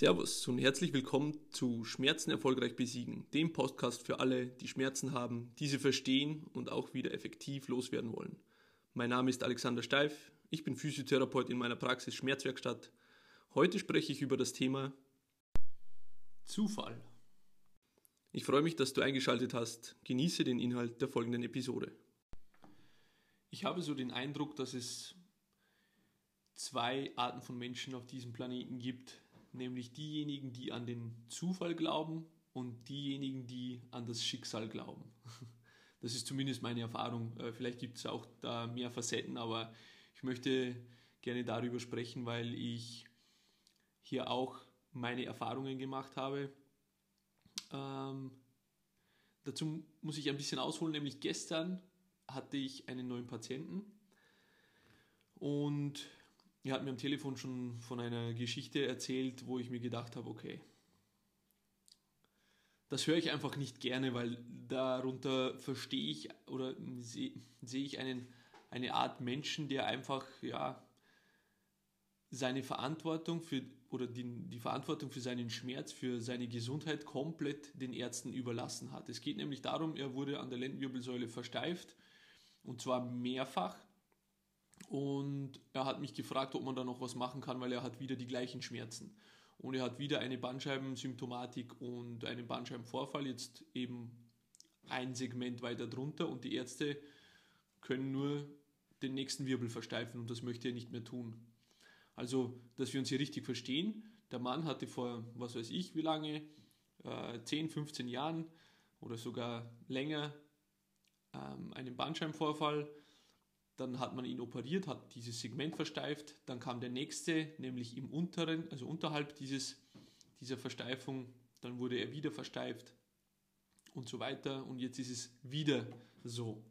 Servus und herzlich willkommen zu Schmerzen erfolgreich besiegen, dem Podcast für alle, die Schmerzen haben, diese verstehen und auch wieder effektiv loswerden wollen. Mein Name ist Alexander Steif, ich bin Physiotherapeut in meiner Praxis Schmerzwerkstatt. Heute spreche ich über das Thema Zufall. Ich freue mich, dass du eingeschaltet hast. Genieße den Inhalt der folgenden Episode. Ich habe so den Eindruck, dass es zwei Arten von Menschen auf diesem Planeten gibt, nämlich diejenigen, die an den Zufall glauben und diejenigen, die an das Schicksal glauben. Das ist zumindest meine Erfahrung. Äh, vielleicht gibt es auch da mehr Facetten, aber ich möchte gerne darüber sprechen, weil ich hier auch meine Erfahrungen gemacht habe. Ähm, dazu muss ich ein bisschen ausholen, nämlich gestern hatte ich einen neuen Patienten und er hat mir am Telefon schon von einer Geschichte erzählt, wo ich mir gedacht habe, okay, das höre ich einfach nicht gerne, weil darunter verstehe ich oder sehe seh ich einen, eine Art Menschen, der einfach ja, seine Verantwortung für oder die, die Verantwortung für seinen Schmerz, für seine Gesundheit komplett den Ärzten überlassen hat. Es geht nämlich darum, er wurde an der Lendenwirbelsäule versteift und zwar mehrfach und er hat mich gefragt, ob man da noch was machen kann, weil er hat wieder die gleichen Schmerzen. Und er hat wieder eine Bandscheibensymptomatik und einen Bandscheibenvorfall, jetzt eben ein Segment weiter drunter und die Ärzte können nur den nächsten Wirbel versteifen und das möchte er nicht mehr tun. Also, dass wir uns hier richtig verstehen, der Mann hatte vor, was weiß ich, wie lange, äh, 10, 15 Jahren oder sogar länger ähm, einen Bandscheibenvorfall, dann hat man ihn operiert, hat dieses Segment versteift, dann kam der nächste, nämlich im unteren, also unterhalb dieses, dieser Versteifung, dann wurde er wieder versteift und so weiter und jetzt ist es wieder so.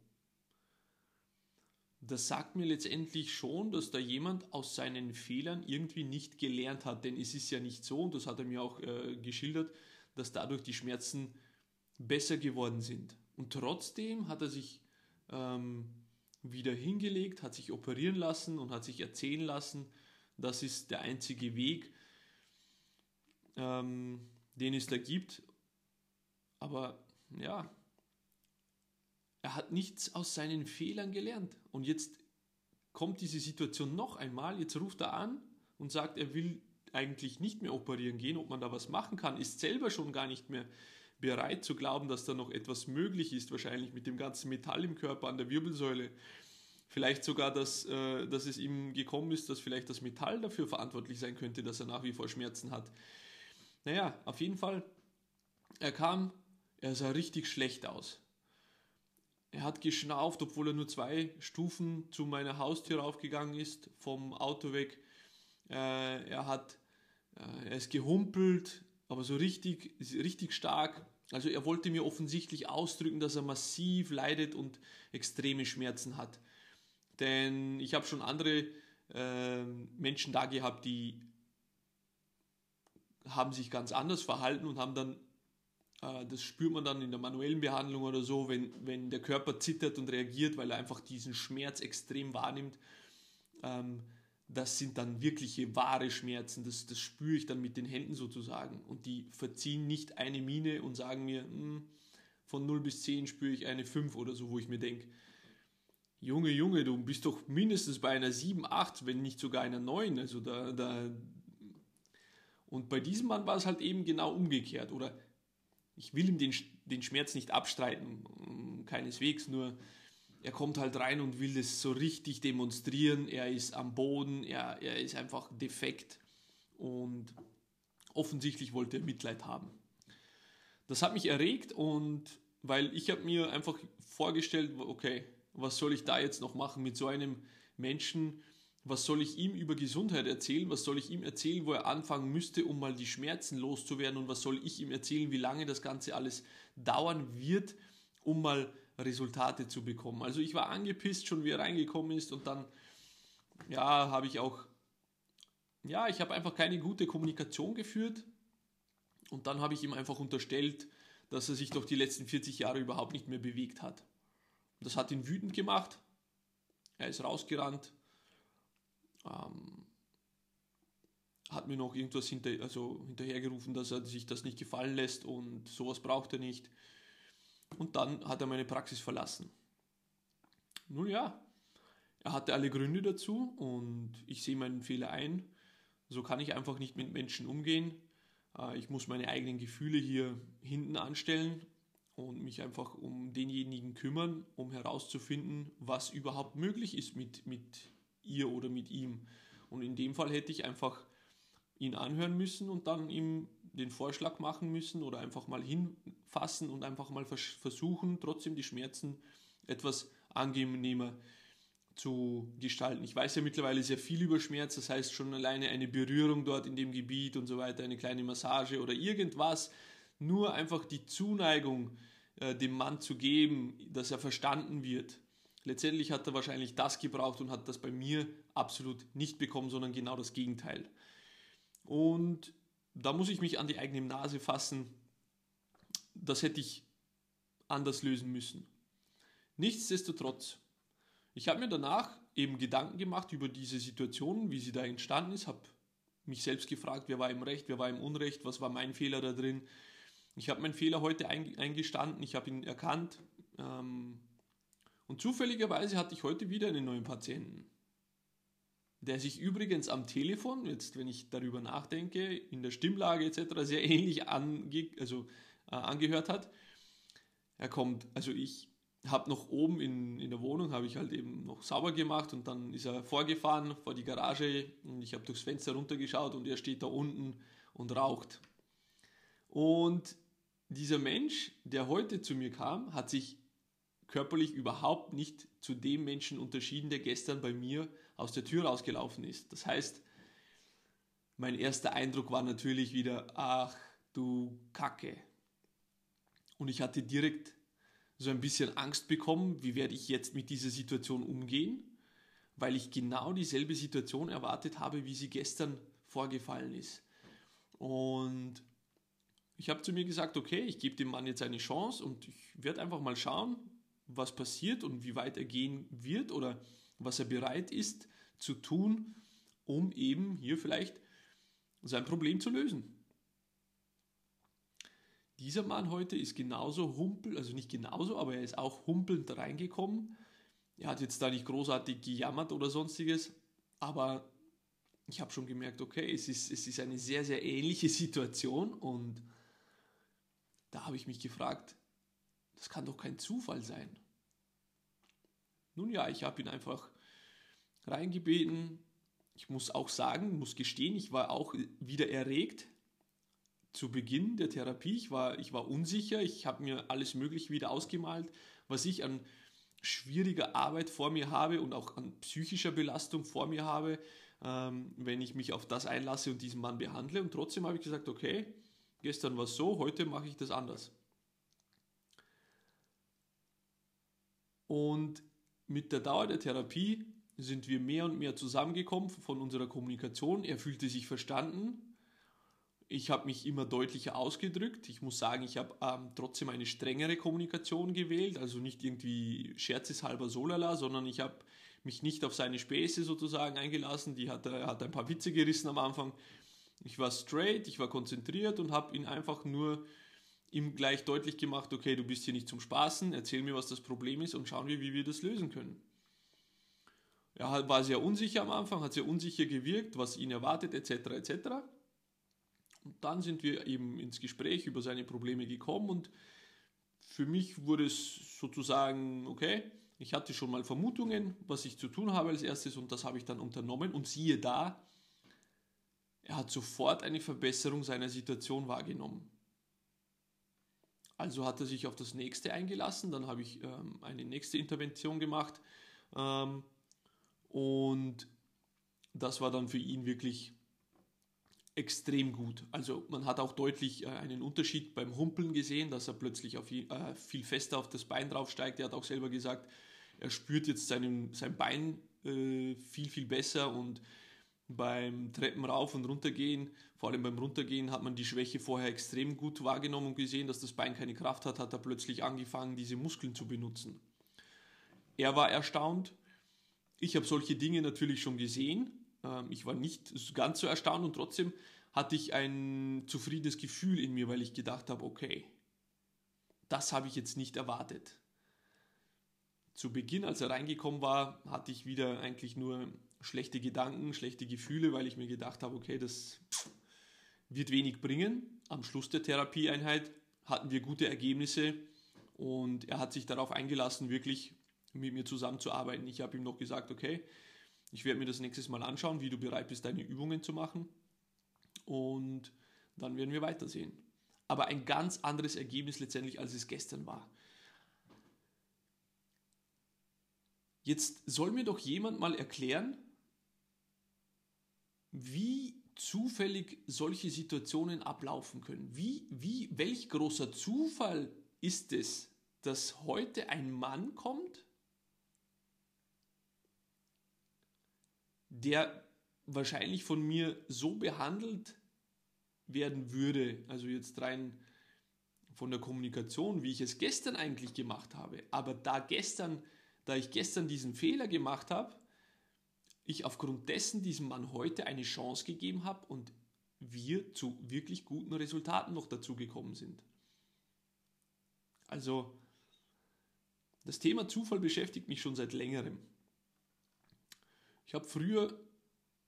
Das sagt mir letztendlich schon, dass da jemand aus seinen Fehlern irgendwie nicht gelernt hat, denn es ist ja nicht so, und das hat er mir auch äh, geschildert, dass dadurch die Schmerzen besser geworden sind. Und trotzdem hat er sich ähm, wieder hingelegt, hat sich operieren lassen und hat sich erzählen lassen, das ist der einzige Weg, ähm, den es da gibt. Aber ja, er hat nichts aus seinen Fehlern gelernt. Und jetzt kommt diese Situation noch einmal, jetzt ruft er an und sagt, er will eigentlich nicht mehr operieren gehen, ob man da was machen kann, ist selber schon gar nicht mehr bereit zu glauben, dass da noch etwas möglich ist, wahrscheinlich mit dem ganzen Metall im Körper an der Wirbelsäule. Vielleicht sogar, dass, äh, dass es ihm gekommen ist, dass vielleicht das Metall dafür verantwortlich sein könnte, dass er nach wie vor Schmerzen hat. Naja, auf jeden Fall, er kam, er sah richtig schlecht aus. Er hat geschnauft, obwohl er nur zwei Stufen zu meiner Haustür raufgegangen ist, vom Auto weg. Äh, er hat, äh, er ist gehumpelt, aber so richtig, richtig stark. Also er wollte mir offensichtlich ausdrücken, dass er massiv leidet und extreme Schmerzen hat. Denn ich habe schon andere äh, Menschen da gehabt, die haben sich ganz anders verhalten und haben dann, äh, das spürt man dann in der manuellen Behandlung oder so, wenn, wenn der Körper zittert und reagiert, weil er einfach diesen Schmerz extrem wahrnimmt. Ähm, das sind dann wirkliche wahre Schmerzen. Das, das spüre ich dann mit den Händen sozusagen. Und die verziehen nicht eine Miene und sagen mir, hm, von 0 bis 10 spüre ich eine 5 oder so, wo ich mir denke, Junge, Junge, du bist doch mindestens bei einer 7, 8, wenn nicht sogar einer 9. Also da, da. Und bei diesem Mann war es halt eben genau umgekehrt. Oder ich will ihm den, den Schmerz nicht abstreiten, keineswegs, nur er kommt halt rein und will das so richtig demonstrieren. Er ist am Boden, er, er ist einfach defekt und offensichtlich wollte er Mitleid haben. Das hat mich erregt und weil ich habe mir einfach vorgestellt, okay, was soll ich da jetzt noch machen mit so einem Menschen? Was soll ich ihm über Gesundheit erzählen? Was soll ich ihm erzählen, wo er anfangen müsste, um mal die Schmerzen loszuwerden? Und was soll ich ihm erzählen, wie lange das Ganze alles dauern wird, um mal Resultate zu bekommen. Also ich war angepisst schon, wie er reingekommen ist und dann, ja, habe ich auch, ja, ich habe einfach keine gute Kommunikation geführt und dann habe ich ihm einfach unterstellt, dass er sich doch die letzten 40 Jahre überhaupt nicht mehr bewegt hat. Das hat ihn wütend gemacht. Er ist rausgerannt. Ähm, hat mir noch irgendwas hinter, also hinterhergerufen, dass er sich das nicht gefallen lässt und sowas braucht er nicht. Und dann hat er meine Praxis verlassen. Nun ja, er hatte alle Gründe dazu und ich sehe meinen Fehler ein. So kann ich einfach nicht mit Menschen umgehen. Äh, ich muss meine eigenen Gefühle hier hinten anstellen und mich einfach um denjenigen kümmern, um herauszufinden, was überhaupt möglich ist mit, mit ihr oder mit ihm. Und in dem Fall hätte ich einfach ihn anhören müssen und dann ihm den Vorschlag machen müssen oder einfach mal hinfassen und einfach mal versuchen, trotzdem die Schmerzen etwas angenehmer zu gestalten. Ich weiß ja mittlerweile sehr viel über Schmerz, das heißt schon alleine eine Berührung dort in dem Gebiet und so weiter, eine kleine Massage oder irgendwas, nur einfach die Zuneigung äh, dem Mann zu geben, dass er verstanden wird. Letztendlich hat er wahrscheinlich das gebraucht und hat das bei mir absolut nicht bekommen, sondern genau das Gegenteil. Und da muss ich mich an die eigene Nase fassen. Das hätte ich anders lösen müssen. Nichtsdestotrotz, ich habe mir danach eben Gedanken gemacht über diese Situation, wie sie da entstanden ist, habe mich selbst gefragt, wer war im Recht, wer war im Unrecht, was war mein Fehler da drin. Ich habe meinen Fehler heute eingestanden, ich habe ihn erkannt ähm, und zufälligerweise hatte ich heute wieder einen neuen Patienten der sich übrigens am Telefon, jetzt wenn ich darüber nachdenke, in der Stimmlage etc. sehr ähnlich ange also, äh, angehört hat. Er kommt, also ich habe noch oben in, in der Wohnung, habe ich halt eben noch sauber gemacht und dann ist er vorgefahren vor die Garage und ich habe durchs Fenster runtergeschaut und er steht da unten und raucht. Und dieser Mensch, der heute zu mir kam, hat sich körperlich überhaupt nicht zu dem Menschen unterschieden, der gestern bei mir aus der Tür rausgelaufen ist. Das heißt, mein erster Eindruck war natürlich wieder, ach du Kacke. Und ich hatte direkt so ein bisschen Angst bekommen, wie werde ich jetzt mit dieser Situation umgehen, weil ich genau dieselbe Situation erwartet habe, wie sie gestern vorgefallen ist. Und ich habe zu mir gesagt, okay, ich gebe dem Mann jetzt eine Chance und ich werde einfach mal schauen, was passiert und wie weit er gehen wird oder was er bereit ist zu tun, um eben hier vielleicht sein Problem zu lösen. Dieser Mann heute ist genauso humpel, also nicht genauso, aber er ist auch humpelnd reingekommen. Er hat jetzt da nicht großartig gejammert oder sonstiges, aber ich habe schon gemerkt, okay, es ist, es ist eine sehr, sehr ähnliche Situation und da habe ich mich gefragt, das kann doch kein Zufall sein. Nun ja, ich habe ihn einfach reingebeten. Ich muss auch sagen, muss gestehen, ich war auch wieder erregt zu Beginn der Therapie. Ich war, ich war unsicher, ich habe mir alles Mögliche wieder ausgemalt, was ich an schwieriger Arbeit vor mir habe und auch an psychischer Belastung vor mir habe, ähm, wenn ich mich auf das einlasse und diesen Mann behandle. Und trotzdem habe ich gesagt, okay, gestern war es so, heute mache ich das anders. Und mit der Dauer der Therapie sind wir mehr und mehr zusammengekommen von unserer Kommunikation. Er fühlte sich verstanden. Ich habe mich immer deutlicher ausgedrückt. Ich muss sagen, ich habe ähm, trotzdem eine strengere Kommunikation gewählt, also nicht irgendwie scherzeshalber solala, sondern ich habe mich nicht auf seine Späße sozusagen eingelassen. Die hat, er hat ein paar Witze gerissen am Anfang. Ich war straight, ich war konzentriert und habe ihn einfach nur ihm gleich deutlich gemacht, okay, du bist hier nicht zum Spaßen, erzähl mir, was das Problem ist und schauen wir, wie wir das lösen können. Er war sehr unsicher am Anfang, hat sehr unsicher gewirkt, was ihn erwartet, etc. etc. Und dann sind wir eben ins Gespräch über seine Probleme gekommen und für mich wurde es sozusagen, okay, ich hatte schon mal Vermutungen, was ich zu tun habe als erstes und das habe ich dann unternommen und siehe da, er hat sofort eine Verbesserung seiner Situation wahrgenommen. Also hat er sich auf das nächste eingelassen, dann habe ich ähm, eine nächste Intervention gemacht. Ähm, und das war dann für ihn wirklich extrem gut. Also man hat auch deutlich äh, einen Unterschied beim Humpeln gesehen, dass er plötzlich auf, äh, viel fester auf das Bein draufsteigt. Er hat auch selber gesagt, er spürt jetzt seinen, sein Bein äh, viel, viel besser und beim Treppen rauf und runter gehen, vor allem beim Runtergehen, hat man die Schwäche vorher extrem gut wahrgenommen und gesehen, dass das Bein keine Kraft hat, hat er plötzlich angefangen, diese Muskeln zu benutzen. Er war erstaunt, ich habe solche Dinge natürlich schon gesehen, Ähm, ich war nicht ganz so erstaunt und trotzdem hatte ich ein zufriedenes Gefühl in mir, weil ich gedacht habe, okay, das habe ich jetzt nicht erwartet. Zu Beginn, als er reingekommen war, hatte ich wieder eigentlich nur schlechte Gedanken, schlechte Gefühle, weil ich mir gedacht habe, okay, das wird wenig bringen. Am Schluss der Therapieeinheit hatten wir gute Ergebnisse und er hat sich darauf eingelassen, wirklich mit mir zusammenzuarbeiten. Ich habe ihm noch gesagt, okay, ich werde mir das nächstes Mal anschauen, wie du bereit bist, deine Übungen zu machen und dann werden wir weitersehen. Aber ein ganz anderes Ergebnis letztendlich, als es gestern war. Jetzt soll mir doch jemand mal erklären, wie zufällig solche Situationen ablaufen können. Wie, wie, welch großer Zufall ist es, dass heute ein Mann kommt, der wahrscheinlich von mir so behandelt werden würde, also jetzt rein von der Kommunikation, wie ich es gestern eigentlich gemacht habe, aber da gestern, da ich gestern diesen Fehler gemacht habe, ich aufgrund dessen diesem Mann heute eine Chance gegeben habe und wir zu wirklich guten Resultaten noch dazu gekommen sind. Also das Thema Zufall beschäftigt mich schon seit längerem. Ich habe früher,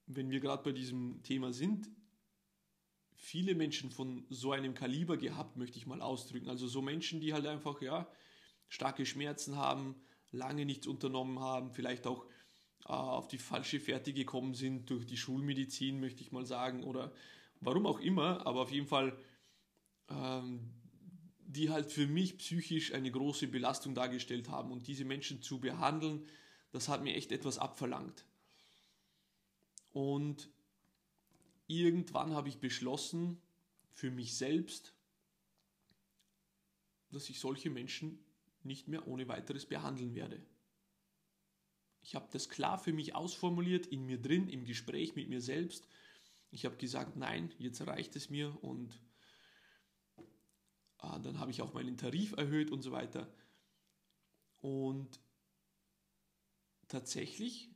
wenn wir gerade bei diesem Thema sind, viele Menschen von so einem Kaliber gehabt, möchte ich mal ausdrücken. Also so Menschen, die halt einfach ja starke Schmerzen haben, lange nichts unternommen haben, vielleicht auch auf die falsche Fährte gekommen sind durch die Schulmedizin, möchte ich mal sagen, oder warum auch immer, aber auf jeden Fall, ähm, die halt für mich psychisch eine große Belastung dargestellt haben. Und diese Menschen zu behandeln, das hat mir echt etwas abverlangt. Und irgendwann habe ich beschlossen, für mich selbst, dass ich solche Menschen nicht mehr ohne weiteres behandeln werde. Ich habe das klar für mich ausformuliert, in mir drin, im Gespräch mit mir selbst. Ich habe gesagt, nein, jetzt reicht es mir und ah, dann habe ich auch meinen Tarif erhöht und so weiter. Und tatsächlich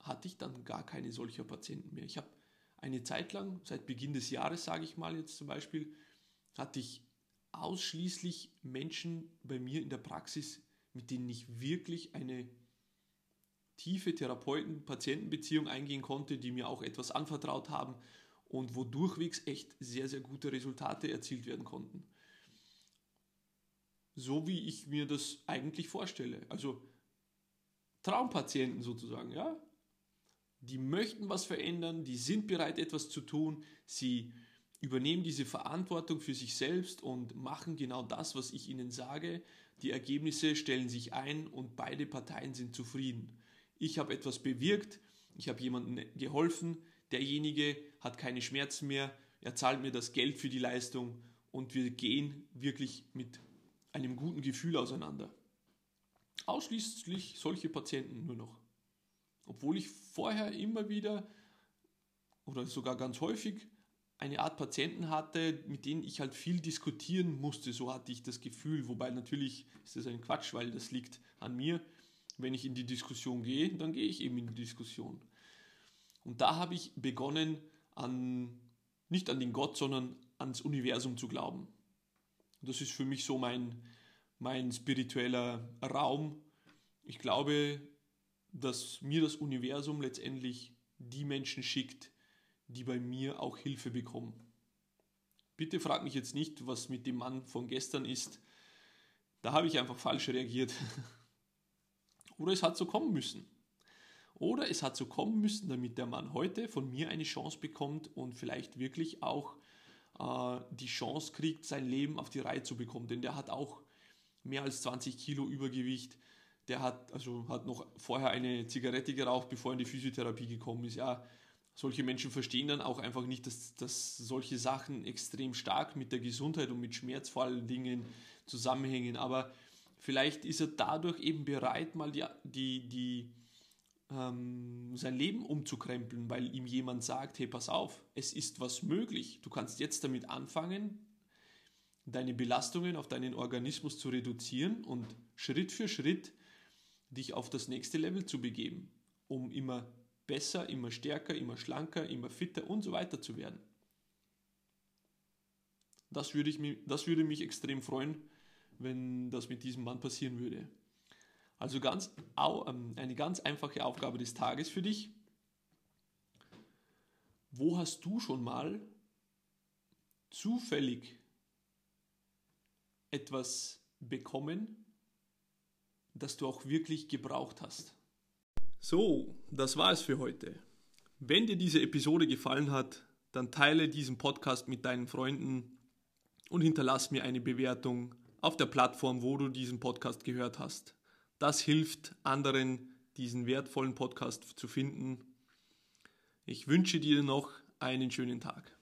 hatte ich dann gar keine solcher Patienten mehr. Ich habe eine Zeit lang, seit Beginn des Jahres sage ich mal jetzt zum Beispiel, hatte ich ausschließlich Menschen bei mir in der Praxis, mit denen ich wirklich eine tiefe Therapeuten-Patienten-Beziehung eingehen konnte, die mir auch etwas anvertraut haben und wo durchwegs echt sehr, sehr gute Resultate erzielt werden konnten. So wie ich mir das eigentlich vorstelle. Also Traumpatienten sozusagen, ja. Die möchten was verändern, die sind bereit, etwas zu tun, sie übernehmen diese Verantwortung für sich selbst und machen genau das, was ich ihnen sage. Die Ergebnisse stellen sich ein und beide Parteien sind zufrieden ich habe etwas bewirkt, ich habe jemandem geholfen, derjenige hat keine Schmerzen mehr, er zahlt mir das Geld für die Leistung und wir gehen wirklich mit einem guten Gefühl auseinander. Ausschließlich solche Patienten nur noch. Obwohl ich vorher immer wieder oder sogar ganz häufig eine Art Patienten hatte, mit denen ich halt viel diskutieren musste, so hatte ich das Gefühl, wobei natürlich ist das ein Quatsch, weil das liegt an mir wenn ich in die Diskussion gehe, dann gehe ich eben in die Diskussion. Und da habe ich begonnen, an, nicht an den Gott, sondern ans Universum zu glauben. Das ist für mich so mein, mein spiritueller Raum. Ich glaube, dass mir das Universum letztendlich die Menschen schickt, die bei mir auch Hilfe bekommen. Bitte frag mich jetzt nicht, was mit dem Mann von gestern ist. Da habe ich einfach falsch reagiert. Oder es hat so kommen müssen. Oder es hat so kommen müssen, damit der Mann heute von mir eine Chance bekommt und vielleicht wirklich auch äh, die Chance kriegt, sein Leben auf die Reihe zu bekommen. Denn der hat auch mehr als 20 Kilo Übergewicht. Der hat, also hat noch vorher eine Zigarette geraucht, bevor er in die Physiotherapie gekommen ist. Ja, solche Menschen verstehen dann auch einfach nicht, dass, dass solche Sachen extrem stark mit der Gesundheit und mit Schmerz vor allen Dingen zusammenhängen. Aber Vielleicht ist er dadurch eben bereit, mal die, die, die, ähm, sein Leben umzukrempeln, weil ihm jemand sagt, hey, pass auf, es ist was möglich. Du kannst jetzt damit anfangen, deine Belastungen auf deinen Organismus zu reduzieren und Schritt für Schritt dich auf das nächste Level zu begeben, um immer besser, immer stärker, immer schlanker, immer fitter und so weiter zu werden. Das würde, ich, das würde mich extrem freuen, wenn das mit diesem Mann passieren würde. Also ganz, ähm, eine ganz einfache Aufgabe des Tages für dich. Wo hast du schon mal zufällig etwas bekommen, das du auch wirklich gebraucht hast? So, das war es für heute. Wenn dir diese Episode gefallen hat, dann teile diesen Podcast mit deinen Freunden und hinterlass mir eine Bewertung auf der Plattform, wo du diesen Podcast gehört hast. Das hilft anderen, diesen wertvollen Podcast zu finden. Ich wünsche dir noch einen schönen Tag.